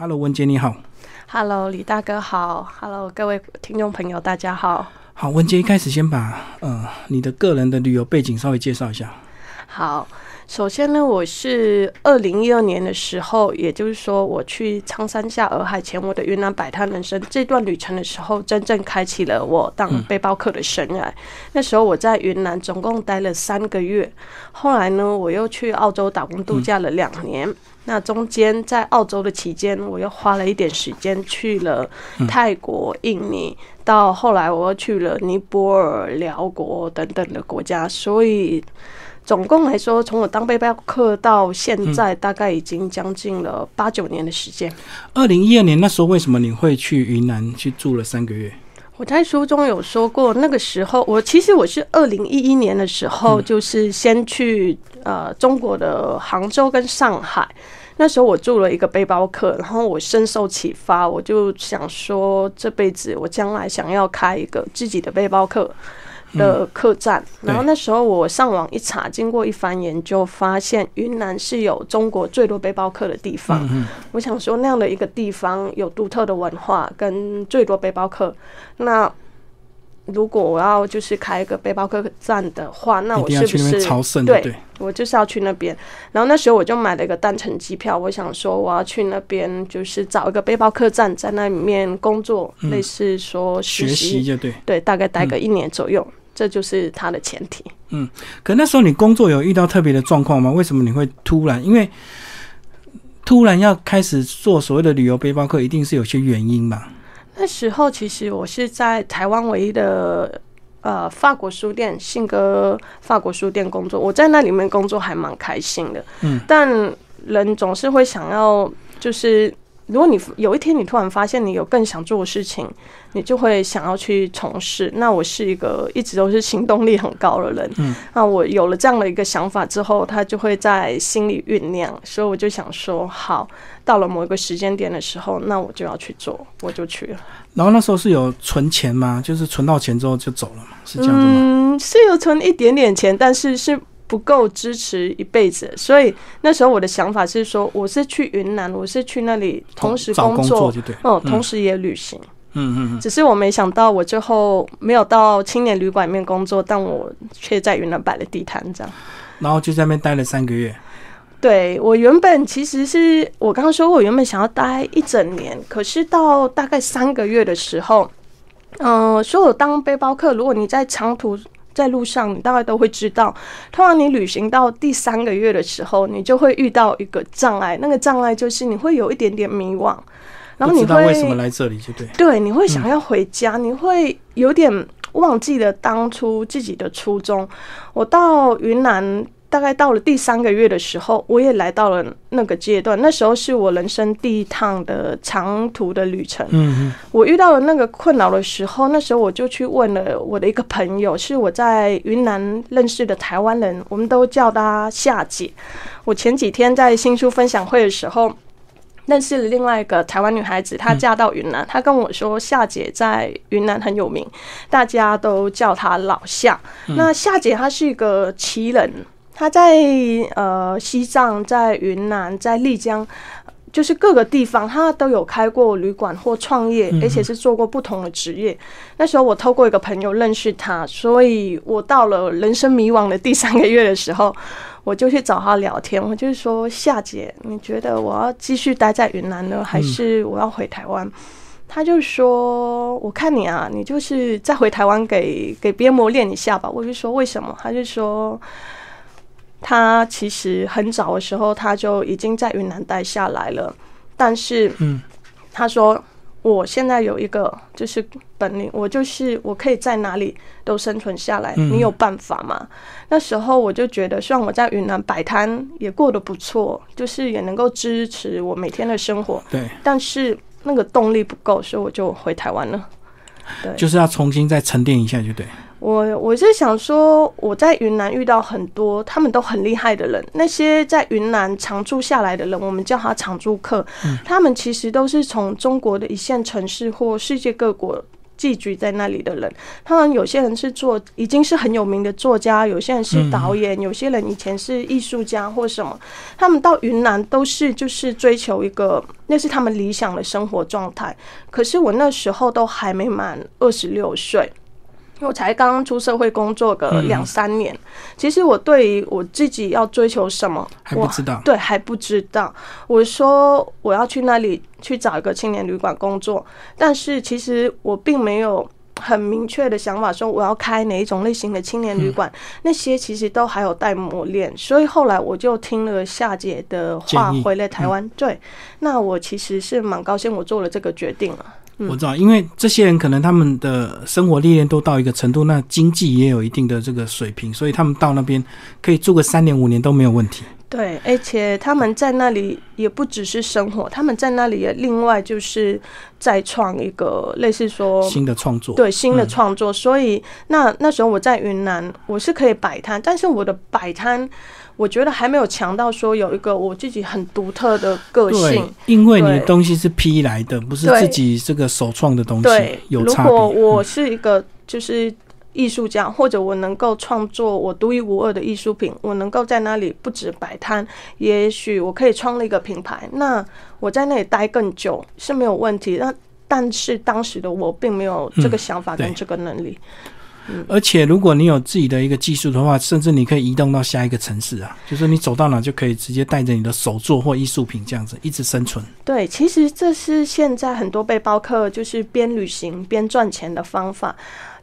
Hello，文杰你好。Hello，李大哥好。Hello，各位听众朋友，大家好。好，文杰一开始先把呃你的个人的旅游背景稍微介绍一下。好，首先呢，我是二零一二年的时候，也就是说我去苍山下洱海前我的云南摆摊人生这段旅程的时候，真正开启了我当背包客的生涯。那时候我在云南总共待了三个月，后来呢，我又去澳洲打工度假了两年。那中间在澳洲的期间，我又花了一点时间去了泰国、印尼，到后来我又去了尼泊尔、辽国等等的国家，所以总共来说，从我当背包客到现在，大概已经将近了八九年的时间。二零一二年那时候，为什么你会去云南去住了三个月？我在书中有说过，那个时候我其实我是二零一一年的时候，就是先去呃中国的杭州跟上海。那时候我住了一个背包客，然后我深受启发，我就想说这辈子我将来想要开一个自己的背包客的客栈。然后那时候我上网一查，经过一番研究，发现云南是有中国最多背包客的地方。我想说那样的一个地方有独特的文化跟最多背包客，那。如果我要就是开一个背包客栈的话，那我是不是？对，我就是要去那边。然后那时候我就买了一个单程机票，我想说我要去那边，就是找一个背包客栈，在那里面工作，嗯、类似说学习就对，对，大概待个一年左右，嗯、这就是它的前提。嗯，可那时候你工作有遇到特别的状况吗？为什么你会突然？因为突然要开始做所谓的旅游背包客，一定是有些原因吧？那时候其实我是在台湾唯一的呃法国书店信鸽法国书店工作，我在那里面工作还蛮开心的。嗯，但人总是会想要，就是如果你有一天你突然发现你有更想做的事情，你就会想要去从事。那我是一个一直都是行动力很高的人，嗯，那我有了这样的一个想法之后，他就会在心里酝酿，所以我就想说好。到了某一个时间点的时候，那我就要去做，我就去了。然后那时候是有存钱吗？就是存到钱之后就走了吗？是这样子吗？嗯，是有存一点点钱，但是是不够支持一辈子。所以那时候我的想法是说，我是去云南，我是去那里同时工作，作就对，嗯，同时也旅行。嗯嗯嗯。只是我没想到，我最后没有到青年旅馆里面工作，但我却在云南摆了地摊，这样。然后就在那边待了三个月。对我原本其实是我刚刚说，我原本想要待一整年，可是到大概三个月的时候，嗯、呃，所有当背包客，如果你在长途在路上，你大概都会知道，通常你旅行到第三个月的时候，你就会遇到一个障碍，那个障碍就是你会有一点点迷惘，然后你会为什么来这里就对，对，你会想要回家，嗯、你会有点忘记了当初自己的初衷。我到云南。大概到了第三个月的时候，我也来到了那个阶段。那时候是我人生第一趟的长途的旅程。嗯我遇到了那个困扰的时候，那时候我就去问了我的一个朋友，是我在云南认识的台湾人，我们都叫她夏姐。我前几天在新书分享会的时候，认识了另外一个台湾女孩子，她嫁到云南，她跟我说夏姐在云南很有名，大家都叫她老夏。那夏姐她是一个奇人。他在呃西藏，在云南，在丽江，就是各个地方，他都有开过旅馆或创业，而且是做过不同的职业。那时候我透过一个朋友认识他，所以我到了人生迷惘的第三个月的时候，我就去找他聊天。我就是说，夏姐，你觉得我要继续待在云南呢，还是我要回台湾？他就说：“我看你啊，你就是再回台湾给给边磨练一下吧。”我就说：“为什么？”他就说。他其实很早的时候他就已经在云南待下来了，但是，嗯，他说我现在有一个就是本领，我就是我可以在哪里都生存下来，你有办法吗？那时候我就觉得，虽然我在云南摆摊也过得不错，就是也能够支持我每天的生活，对，但是那个动力不够，所以我就回台湾了。对，就是要重新再沉淀一下，就对。我我是想说，我在云南遇到很多他们都很厉害的人，那些在云南常住下来的人，我们叫他常住客，他们其实都是从中国的一线城市或世界各国寄居在那里的人，他们有些人是做已经是很有名的作家，有些人是导演，有些人以前是艺术家或什么，他们到云南都是就是追求一个那是他们理想的生活状态。可是我那时候都还没满二十六岁。我才刚刚出社会工作个两三年，其实我对于我自己要追求什么还不知道，对还不知道。我说我要去那里去找一个青年旅馆工作，但是其实我并没有很明确的想法，说我要开哪一种类型的青年旅馆，那些其实都还有待磨练。所以后来我就听了夏姐的话，回了台湾。对，那我其实是蛮高兴，我做了这个决定了。我知道，因为这些人可能他们的生活历练都到一个程度，那经济也有一定的这个水平，所以他们到那边可以住个三年五年都没有问题。对，而且他们在那里也不只是生活，他们在那里也另外就是再创一个类似说新的创作，对新的创作。所以那那时候我在云南，我是可以摆摊，但是我的摆摊。我觉得还没有强到说有一个我自己很独特的个性，因为你的东西是批来的，不是自己这个首创的东西，对，有差。如果我是一个就是艺术家，或者我能够创作我独一无二的艺术品，我能够在那里不止摆摊，也许我可以创立一个品牌，那我在那里待更久是没有问题。那但是当时的我并没有这个想法跟这个能力。而且，如果你有自己的一个技术的话，甚至你可以移动到下一个城市啊，就是你走到哪就可以直接带着你的手作或艺术品这样子一直生存。对，其实这是现在很多背包客就是边旅行边赚钱的方法。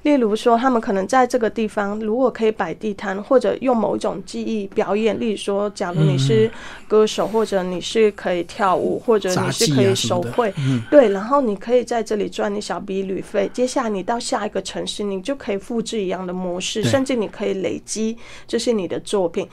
例如说，他们可能在这个地方，如果可以摆地摊，或者用某一种技艺表演，例如说，假如你是歌手，或者你是可以跳舞，或者你是可以手绘，对，然后你可以在这里赚你小笔旅费。接下来你到下一个城市，你就可以复制一样的模式，甚至你可以累积，这是你的作品，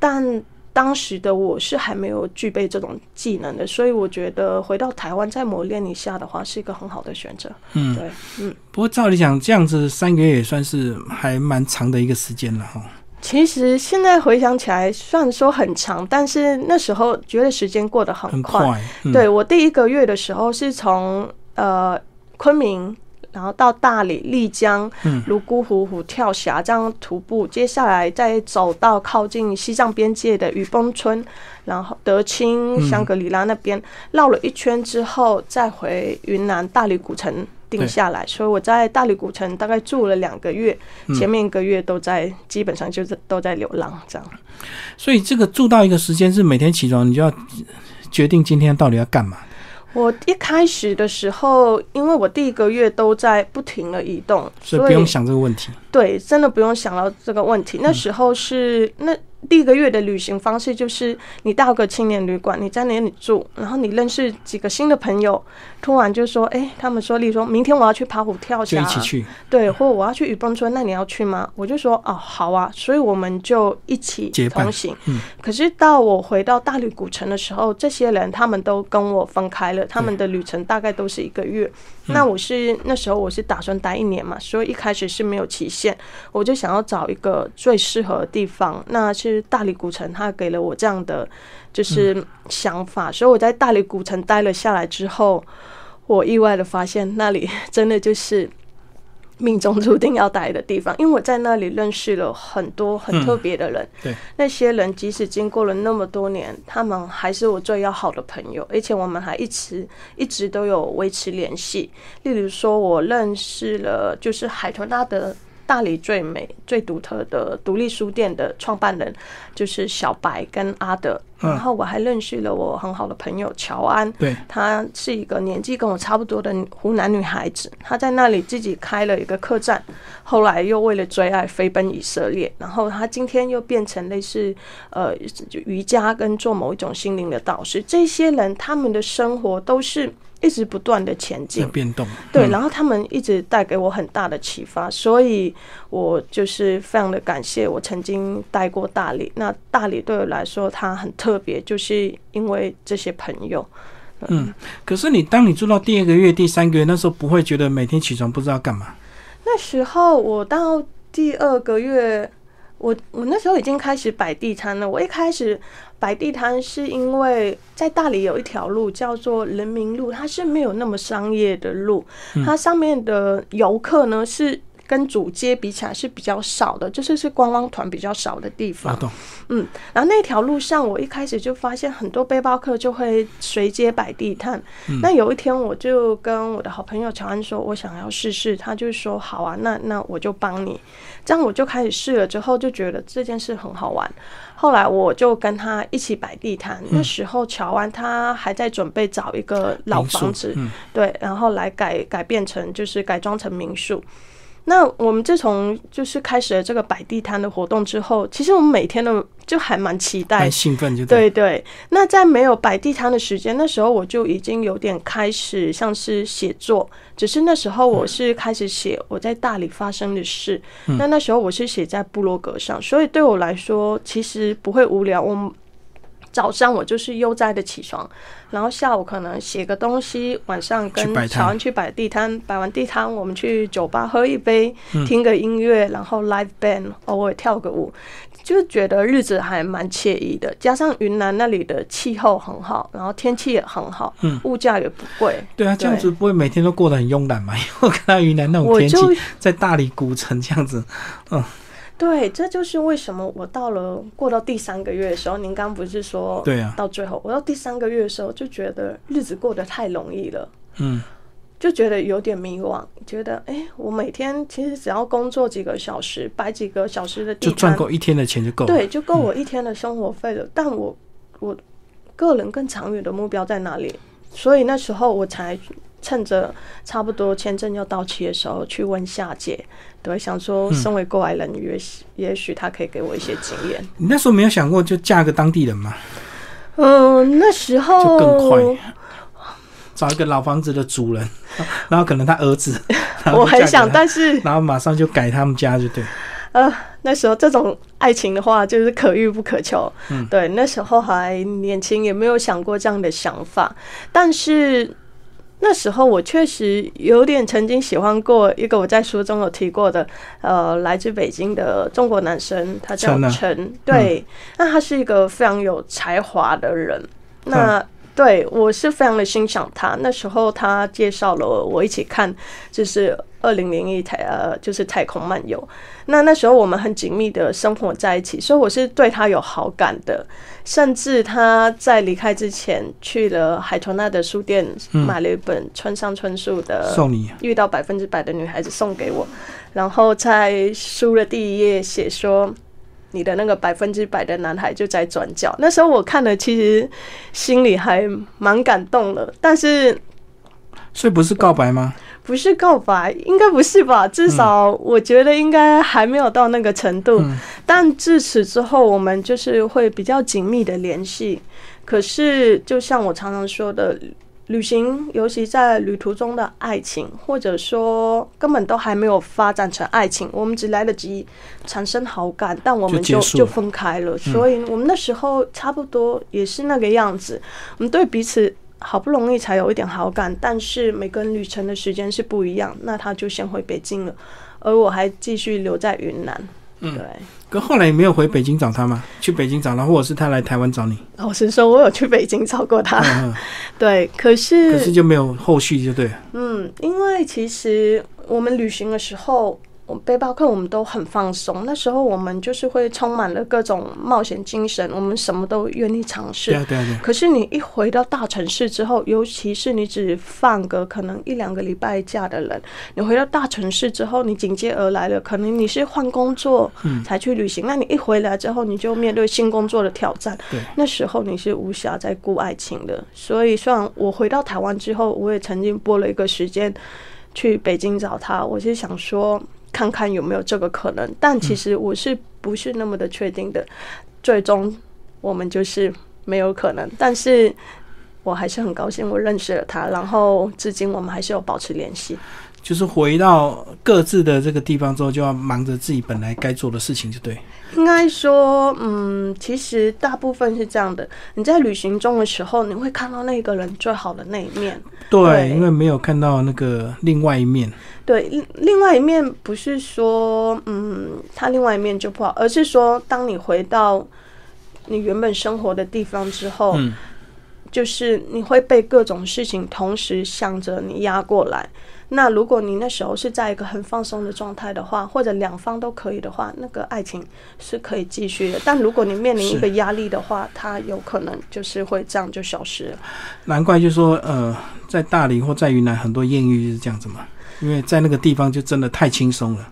但。当时的我是还没有具备这种技能的，所以我觉得回到台湾再磨练一下的话，是一个很好的选择。嗯，对，嗯。不过照理讲，这样子三个月也算是还蛮长的一个时间了哈。其实现在回想起来，虽然说很长，但是那时候觉得时间过得很快。对我第一个月的时候是从呃昆明。然后到大理、丽江、泸沽湖、虎跳峡这样徒步，接下来再走到靠近西藏边界的雨崩村，然后德清、香格里拉那边绕了一圈之后，再回云南大理古城定下来。所以我在大理古城大概住了两个月，前面一个月都在，基本上就是都在流浪这样。所以这个住到一个时间是每天起床，你就要决定今天到底要干嘛。我一开始的时候，因为我第一个月都在不停的移动，所以不用想这个问题。对，真的不用想到这个问题。那时候是那。第一个月的旅行方式就是你到个青年旅馆，你在那里住，然后你认识几个新的朋友，突然就说：“哎，他们说，例如说明天我要去爬虎跳峡，一起去。”对，或我要去雨崩村，那你要去吗？我就说：“哦，好啊。”所以我们就一起同行。嗯。可是到我回到大理古城的时候，这些人他们都跟我分开了，他们的旅程大概都是一个月。那我是那时候我是打算待一年嘛，所以一开始是没有期限，我就想要找一个最适合的地方，那是大理古城，他给了我这样的就是想法，所以我在大理古城待了下来之后，我意外的发现那里真的就是。命中注定要待的地方，因为我在那里认识了很多很特别的人。对，那些人即使经过了那么多年，他们还是我最要好的朋友，而且我们还一直一直都有维持联系。例如说，我认识了就是海豚拉的。大理最美、最独特的独立书店的创办人就是小白跟阿德，然后我还认识了我很好的朋友乔安，对，她是一个年纪跟我差不多的湖南女孩子，她在那里自己开了一个客栈，后来又为了追爱飞奔以色列，然后她今天又变成类似呃瑜伽跟做某一种心灵的导师，这些人他们的生活都是。一直不断的前进，变动，对，然后他们一直带给我很大的启发，所以我就是非常的感谢我曾经待过大理。那大理对我来说，它很特别，就是因为这些朋友。嗯，可是你当你住到第二个月、第三个月，那时候不会觉得每天起床不知道干嘛？那时候我到第二个月。我我那时候已经开始摆地摊了。我一开始摆地摊是因为在大理有一条路叫做人民路，它是没有那么商业的路，它上面的游客呢是。跟主街比起来是比较少的，就是是观光团比较少的地方。嗯，然后那条路上，我一开始就发现很多背包客就会随街摆地摊。那有一天，我就跟我的好朋友乔安说，我想要试试。他就说好啊，那那我就帮你。这样我就开始试了，之后就觉得这件事很好玩。后来我就跟他一起摆地摊。那时候乔安他还在准备找一个老房子，对，然后来改改变成就是改装成民宿。那我们自从就是开始了这个摆地摊的活动之后，其实我们每天都就还蛮期待、蛮兴奋，就对对。那在没有摆地摊的时间，那时候我就已经有点开始像是写作，只是那时候我是开始写我在大理发生的事。那那时候我是写在部落格上，所以对我来说其实不会无聊。我。早上我就是悠哉的起床，然后下午可能写个东西，晚上跟小安去摆地摊，摆完地摊我们去酒吧喝一杯，听个音乐，然后 live band 偶尔跳个舞，就觉得日子还蛮惬意的。加上云南那里的气候很好，然后天气也很好，物价也不贵。对啊，这样子不会每天都过得很慵懒嘛？因为我看到云南那种天气，在大理古城这样子，嗯。对，这就是为什么我到了过到第三个月的时候，您刚不是说，对啊，到最后我到第三个月的时候就觉得日子过得太容易了，嗯，就觉得有点迷惘，觉得哎，我每天其实只要工作几个小时，摆几个小时的地就赚够一天的钱就够，对，就够我一天的生活费了。但我我个人更长远的目标在哪里？所以那时候我才。趁着差不多签证要到期的时候，去问夏姐，对，想说身为过来人，也许也许他可以给我一些经验。你那时候没有想过就嫁个当地人吗？嗯，那时候就更快，找一个老房子的主人，然后可能他儿子，我很想，但是然后马上就改他们家，就对。呃，那时候这种爱情的话，就是可遇不可求。嗯，对，那时候还年轻，也没有想过这样的想法，但是。那时候我确实有点曾经喜欢过一个我在书中有提过的，呃，来自北京的中国男生，他叫陈。对，那他是一个非常有才华的人。那对我是非常的欣赏他。那时候他介绍了我一起看，就是二零零一太呃，就是太空漫游。那那时候我们很紧密的生活在一起，所以我是对他有好感的。甚至他在离开之前去了海豚娜的书店，买了一本村上春树的《送你遇到百分之百的女孩子》送给我，然后在书的第一页写说：“你的那个百分之百的男孩就在转角。”那时候我看了，其实心里还蛮感动的。但是，所以不是告白吗？不是告白，应该不是吧？至少我觉得应该还没有到那个程度。但自此之后，我们就是会比较紧密的联系。可是，就像我常常说的，旅行，尤其在旅途中的爱情，或者说根本都还没有发展成爱情，我们只来得及产生好感，但我们就就分开了。所以，我们那时候差不多也是那个样子。我们对彼此。好不容易才有一点好感，但是每个人旅程的时间是不一样，那他就先回北京了，而我还继续留在云南。嗯，对。可后来你没有回北京找他吗？去北京找他，或者是他来台湾找你？老实说，我有去北京找过他。对，可是可是就没有后续，就对。嗯，因为其实我们旅行的时候。背包客我们都很放松，那时候我们就是会充满了各种冒险精神，我们什么都愿意尝试。对对对。可是你一回到大城市之后，尤其是你只放个可能一两个礼拜假的人，你回到大城市之后，你紧接而来了，可能你是换工作才去旅行，那你一回来之后，你就面对新工作的挑战。对。那时候你是无暇再顾爱情的，所以虽然我回到台湾之后，我也曾经拨了一个时间去北京找他，我是想说。看看有没有这个可能，但其实我是不是那么的确定的。最终我们就是没有可能，但是我还是很高兴我认识了他，然后至今我们还是有保持联系。就是回到各自的这个地方之后，就要忙着自己本来该做的事情，就对。应该说，嗯，其实大部分是这样的。你在旅行中的时候，你会看到那个人最好的那一面。对，对因为没有看到那个另外一面。对，另另外一面不是说，嗯，他另外一面就不好，而是说，当你回到你原本生活的地方之后，嗯，就是你会被各种事情同时向着你压过来。那如果你那时候是在一个很放松的状态的话，或者两方都可以的话，那个爱情是可以继续的。但如果你面临一个压力的话，它有可能就是会这样就消失了。难怪就说呃，在大理或在云南很多艳遇就是这样子嘛，因为在那个地方就真的太轻松了。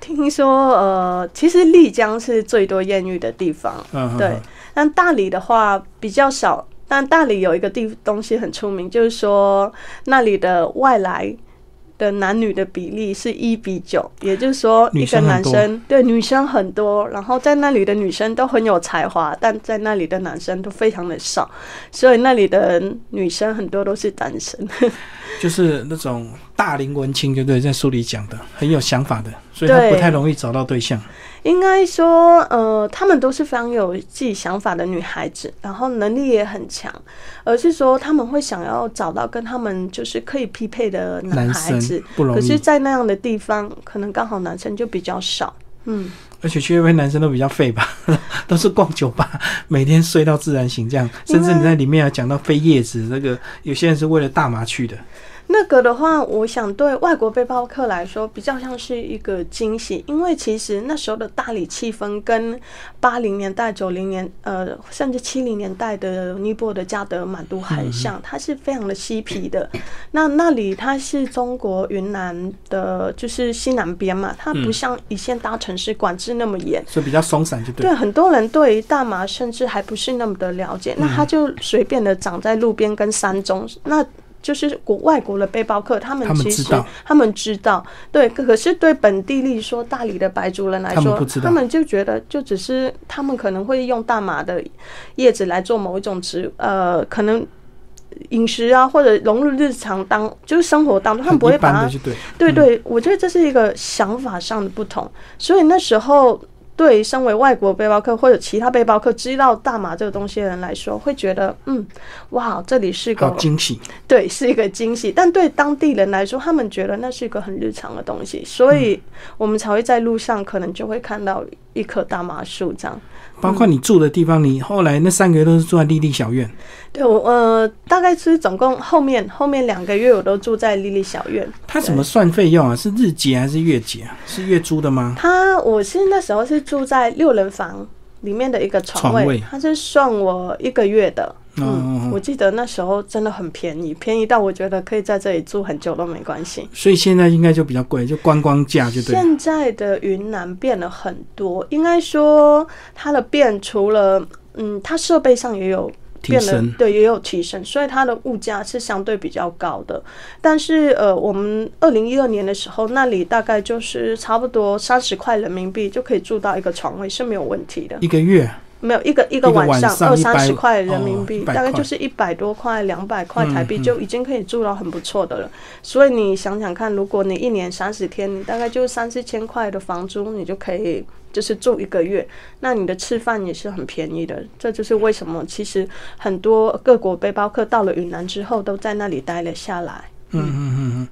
听说呃，其实丽江是最多艳遇的地方，嗯，对。但大理的话比较少，但大理有一个地东西很出名，就是说那里的外来的男女的比例是一比九，也就是说一个男生生对女生很多，然后在那里的女生都很有才华，但在那里的男生都非常的少，所以那里的女生很多都是单身。就是那种大龄文青，就对，在书里讲的很有想法的，所以他不太容易找到对象。应该说，呃，她们都是非常有自己想法的女孩子，然后能力也很强，而是说他们会想要找到跟他们就是可以匹配的男男孩子，不容可是，在那样的地方，可能刚好男生就比较少。嗯，而且去那边男生都比较废吧，都是逛酒吧，每天睡到自然醒这样，甚至你在里面还讲到飞叶子，那个有些人是为了大麻去的。那个的话，我想对外国背包客来说，比较像是一个惊喜，因为其实那时候的大理气氛跟八零年代、九零年，呃，甚至七零年代的尼泊尔的加德满都很像，它是非常的嬉皮的。那那里它是中国云南的，就是西南边嘛，它不像一线大城市管制那么严。所以比较松散，就对。对，很多人对于大麻甚至还不是那么的了解，那它就随便的长在路边跟山中，那就是国外国的背包客，他们其实他们知道，对，可可是对本地例如说大理的白族人来说他们就觉得就只是他们可能会用大麻的叶子来做某一种植，呃，可能饮食啊或者融入日常当就是生活当中，他们不会把它。对。对，我觉得这是一个想法上的不同，所以那时候对身为外国背包客或者其他背包客知道大麻这个东西的人来说，会觉得嗯，哇，这里是好个惊喜，对，是一个惊喜。但对当地人来说，他们觉得那是一个很日常的东西，所以我们才会在路上可能就会看到一棵大麻树这样。包括你住的地方，你后来那三个月都是住在丽丽小院，对我呃，大概是总共后面后面两个月我都住在丽丽小院。他怎么算费用啊？是日结还是月结啊？是月租的吗？他我是那时候是住在六人房里面的一个床位，床位他是算我一个月的。嗯我记得那时候真的很便宜，便宜到我觉得可以在这里住很久都没关系。所以现在应该就比较贵，就观光价就对。现在的云南变了很多，应该说它的变除了嗯，它设备上也有提变了升，对，也有提升，所以它的物价是相对比较高的。但是呃，我们二零一二年的时候，那里大概就是差不多三十块人民币就可以住到一个床位是没有问题的。一个月没有一个一个晚晚上上二三十块人民币，哦100块大概就是一百多块、两百块台币就已经可以住到很不错的了。所以你想想看，如果你一年三十天，你大概就三四千块的房租，你就可以就是住一个月。那你的吃饭也是很便宜的，这就是为什么其实很多各国背包客到了云南之后都在那里待了下来。嗯嗯嗯嗯，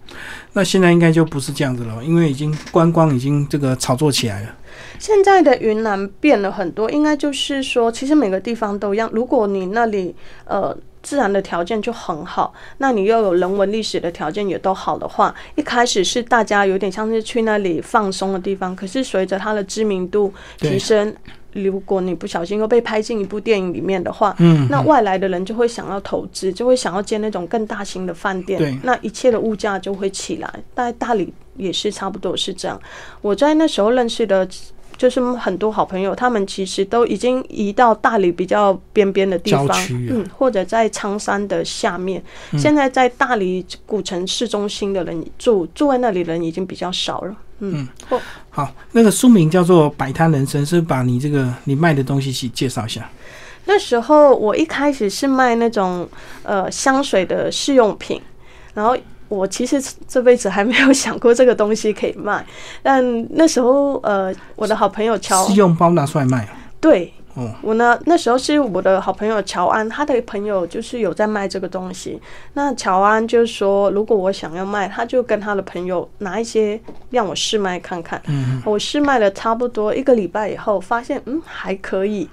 那现在应该就不是这样子了，因为已经观光已经这个炒作起来了。现在的云南变了很多，应该就是说，其实每个地方都一样。如果你那里呃自然的条件就很好，那你又有人文历史的条件也都好的话，一开始是大家有点像是去那里放松的地方，可是随着它的知名度提升。如果你不小心又被拍进一部电影里面的话，嗯，那外来的人就会想要投资，就会想要建那种更大型的饭对店，那一切的物价就会起来。在大理也是差不多是这样。我在那时候认识的，就是很多好朋友，他们其实都已经移到大理比较边边的地方啊，嗯，或者在苍山的下面。现在在大理古城市中心的人住住在那里的人已经比较少了。嗯，或好，那个书名叫做《摆摊人生》，是把你这个你卖的东西去介绍一下。那时候我一开始是卖那种呃香水的试用品，然后我其实这辈子还没有想过这个东西可以卖，但那时候呃，我的好朋友乔是用包拿出来卖，对。哦，我呢，那时候是我的好朋友乔安，他的朋友就是有在卖这个东西。那乔安就说，如果我想要卖，他就跟他的朋友拿一些让我试卖看看。嗯，我试卖了差不多一个礼拜以后，发现嗯还可以。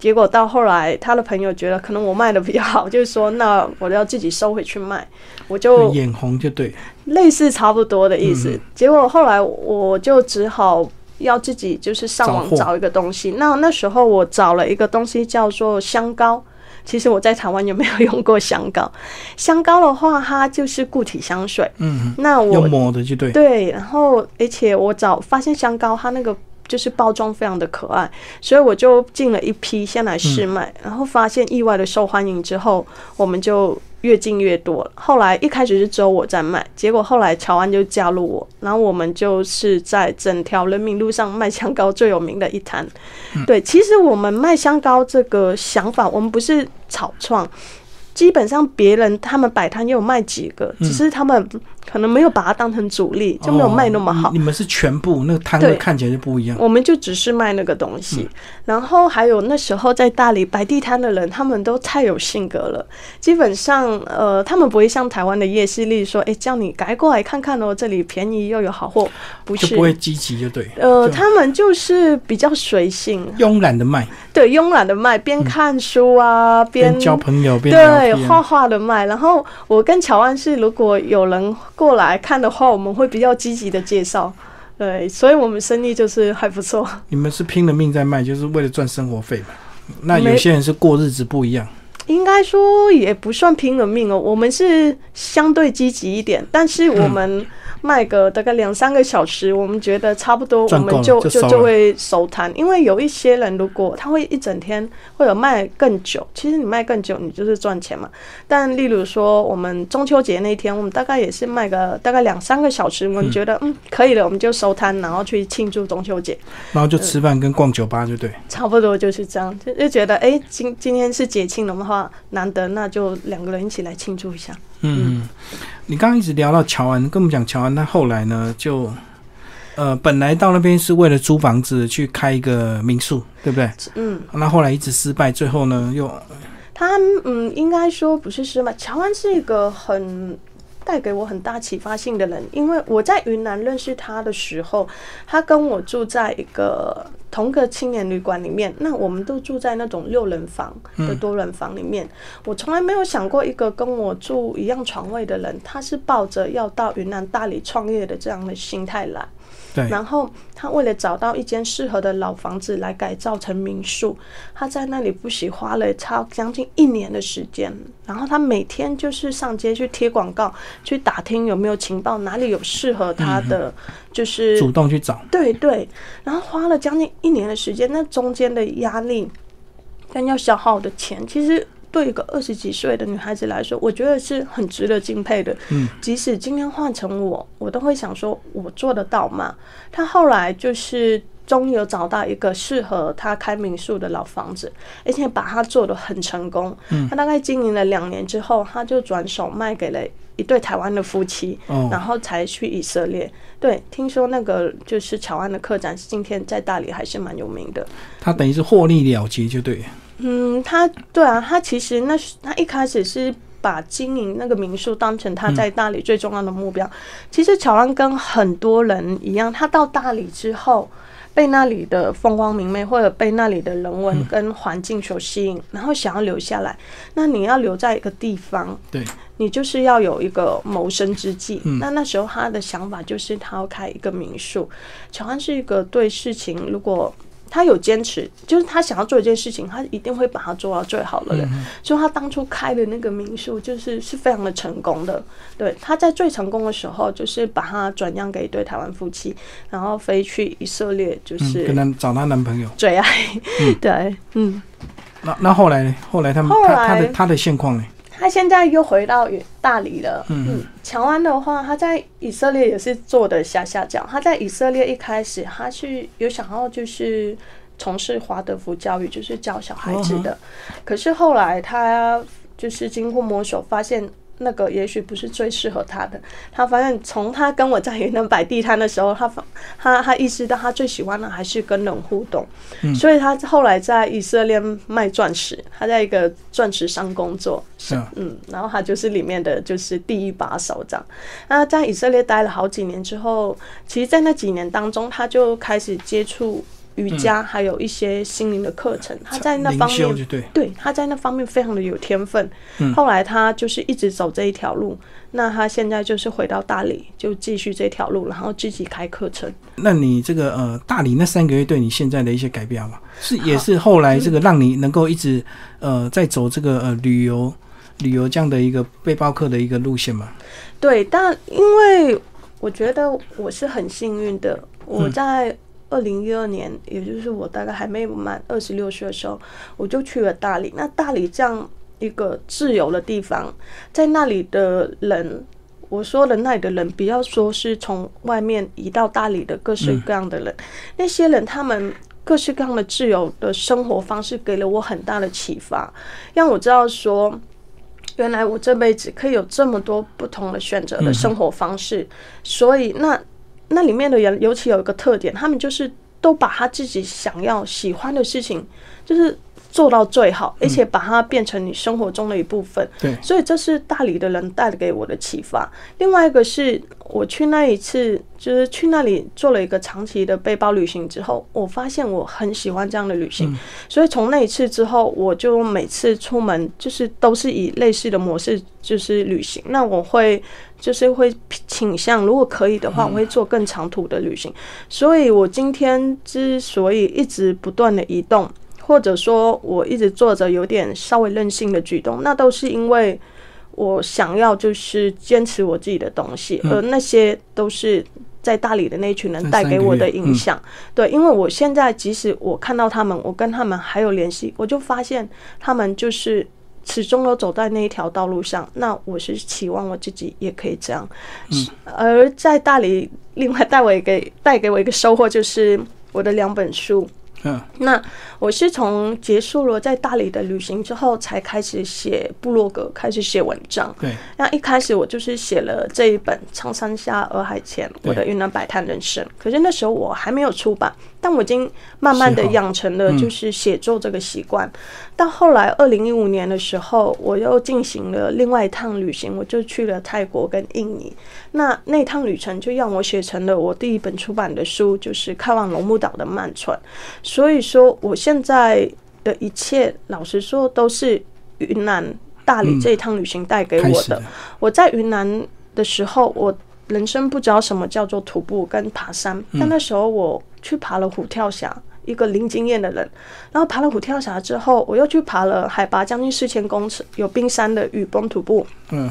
结果到后来，他的朋友觉得可能我卖的比较好，就是说那我要自己收回去卖，我就眼红就对，类似差不多的意思。结果后来我就只好。要自己就是上网找一个东西，那那时候我找了一个东西叫做香膏。其实我在台湾有没有用过香膏？香膏的话，它就是固体香水。嗯，那我抹的就对。对，然后而且我找发现香膏，它那个就是包装非常的可爱，所以我就进了一批先来试卖，然后发现意外的受欢迎之后，我们就。越进越多了。后来一开始是只有我在卖，结果后来乔安就加入我，然后我们就是在整条人民路上卖香膏最有名的一摊。对，其实我们卖香膏这个想法，我们不是草创。基本上别人他们摆摊也有卖几个，只是他们可能没有把它当成主力，就没有卖那么好。你们是全部那个摊位看起来就不一样。我们就只是卖那个东西，然后还有那时候在大理摆地摊的人，他们都太有性格了。基本上，呃，他们不会像台湾的夜市里说：“哎，叫你改过来看看哦，这里便宜又有好货。”不是，不会积极就对。呃，他们就是比较随性，慵懒的卖。对，慵懒的卖，边看书啊，边交朋友，边对画画的卖。然后我跟乔安是，如果有人过来看的话，我们会比较积极的介绍。对，所以我们生意就是还不错。你们是拼了命在卖，就是为了赚生活费嘛？那有些人是过日子不一样。应该说也不算拼了命哦，我们是相对积极一点，但是我们。卖个大概两三个小时，我们觉得差不多，我们就就就会收摊。因为有一些人，如果他会一整天或者卖更久，其实你卖更久，你就是赚钱嘛。但例如说，我们中秋节那天，我们大概也是卖个大概两三个小时，我们觉得嗯可以了，我们就收摊，然后去庆祝中秋节，然后就吃饭跟逛酒吧，就对。差不多就是这样，就就觉得哎，今今天是节庆的话，难得那就两个人一起来庆祝一下。嗯，你刚刚一直聊到乔安，跟我们讲乔安，他后来呢，就呃，本来到那边是为了租房子去开一个民宿，对不对？嗯。那后来一直失败，最后呢，又他嗯，应该说不是失败。乔安是一个很。带给我很大启发性的人，因为我在云南认识他的时候，他跟我住在一个同个青年旅馆里面，那我们都住在那种六人房的多人房里面。我从来没有想过一个跟我住一样床位的人，他是抱着要到云南大理创业的这样的心态来。然后他为了找到一间适合的老房子来改造成民宿，他在那里不惜花了超将近一年的时间。然后他每天就是上街去贴广告，去打听有没有情报，哪里有适合他的，就是主动去找。对对，然后花了将近一年的时间，那中间的压力跟要消耗的钱，其实。对一个二十几岁的女孩子来说，我觉得是很值得敬佩的。嗯，即使今天换成我，我都会想说，我做得到吗？她后来就是终于有找到一个适合她开民宿的老房子，而且把它做得很成功。嗯，她大概经营了两年之后，她就转手卖给了一对台湾的夫妻，然后才去以色列。对，听说那个就是乔安的客栈，今天在大理还是蛮有名的。他等于是获利了结，就对。嗯，他对啊，他其实那他一开始是把经营那个民宿当成他在大理最重要的目标。其实乔安跟很多人一样，他到大理之后，被那里的风光明媚或者被那里的人文跟环境所吸引，然后想要留下来。那你要留在一个地方，对，你就是要有一个谋生之计。那那时候他的想法就是他要开一个民宿。乔安是一个对事情如果。他有坚持，就是他想要做一件事情，他一定会把它做到最好的人。所以，他当初开的那个民宿，就是是非常的成功的。对，他在最成功的时候，就是把它转让给一对台湾夫妻，然后飞去以色列，就是跟他找他男朋友，最爱。对，嗯。那那后来，后来他们他他的他的现况呢？他现在又回到大理了。嗯，乔安的话，他在以色列也是做的下下脚。他在以色列一开始，他是有想要就是从事华德福教育，就是教小孩子的。可是后来他就是经过摸索，发现那个也许不是最适合他的。他发现从他跟我在云南摆地摊的时候，他发他他意识到他最喜欢的还是跟人互动，所以他后来在以色列卖钻石，他在一个钻石商工作，是嗯，然后他就是里面的就是第一把手这样。那在以色列待了好几年之后，其实，在那几年当中，他就开始接触。瑜伽还有一些心灵的课程，他在那方面对对他在那方面非常的有天分。后来他就是一直走这一条路，那他现在就是回到大理，就继续这条路，然后自己开课程。那你这个呃大理那三个月对你现在的一些改变吗？是也是后来这个让你能够一直呃在走这个呃旅游旅游这样的一个背包客的一个路线吗？对，但因为我觉得我是很幸运的，我在。二零一二年，也就是我大概还没满二十六岁的时候，我就去了大理。那大理这样一个自由的地方，在那里的人，我说的那里的人，比较说是从外面移到大理的各式各样的人，那些人他们各式各样的自由的生活方式，给了我很大的启发，让我知道说，原来我这辈子可以有这么多不同的选择的生活方式。所以那。那里面的人尤其有一个特点，他们就是都把他自己想要喜欢的事情，就是做到最好，而且把它变成你生活中的一部分。对，所以这是大理的人带给我的启发。另外一个是我去那一次。就是去那里做了一个长期的背包旅行之后，我发现我很喜欢这样的旅行，所以从那一次之后，我就每次出门就是都是以类似的模式就是旅行。那我会就是会倾向，如果可以的话，我会做更长途的旅行。所以我今天之所以一直不断的移动，或者说我一直做着有点稍微任性的举动，那都是因为我想要就是坚持我自己的东西，而那些都是。在大理的那群人带给我的影响，对，因为我现在即使我看到他们，我跟他们还有联系，我就发现他们就是始终都走在那一条道路上。那我是期望我自己也可以这样。嗯而在大理，另外带我一个带给我一个收获，就是我的两本书。嗯，那我是从结束了在大理的旅行之后，才开始写部落格，开始写文章。对，那一开始我就是写了这一本《苍山下洱海前》，我的云南摆摊人生。可是那时候我还没有出版。但我已经慢慢的养成了就是写作这个习惯。到后来二零一五年的时候，我又进行了另外一趟旅行，我就去了泰国跟印尼。那那趟旅程就让我写成了我第一本出版的书，就是《开往龙目岛的慢船》。所以说，我现在的一切，老实说，都是云南大理这一趟旅行带给我的。我在云南的时候，我。人生不知道什么叫做徒步跟爬山，但那时候我去爬了虎跳峡，一个零经验的人，然后爬了虎跳峡之后，我又去爬了海拔将近四千公尺有冰山的雨崩徒步。嗯，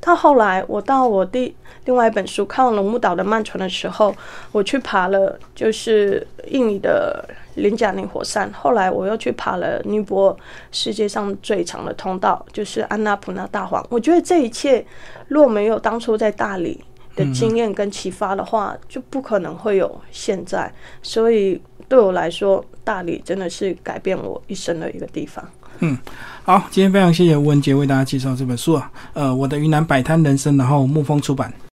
到后来我到我第另外一本书看龙目岛的漫船的时候，我去爬了就是印尼的林贾尼火山，后来我又去爬了尼泊尔世界上最长的通道，就是安纳普纳大皇。我觉得这一切若没有当初在大理。的经验跟启发的话，就不可能会有现在。所以对我来说，大理真的是改变我一生的一个地方。嗯，好，今天非常谢谢吴文杰为大家介绍这本书啊，呃，我的云南摆摊人生，然后沐风出版。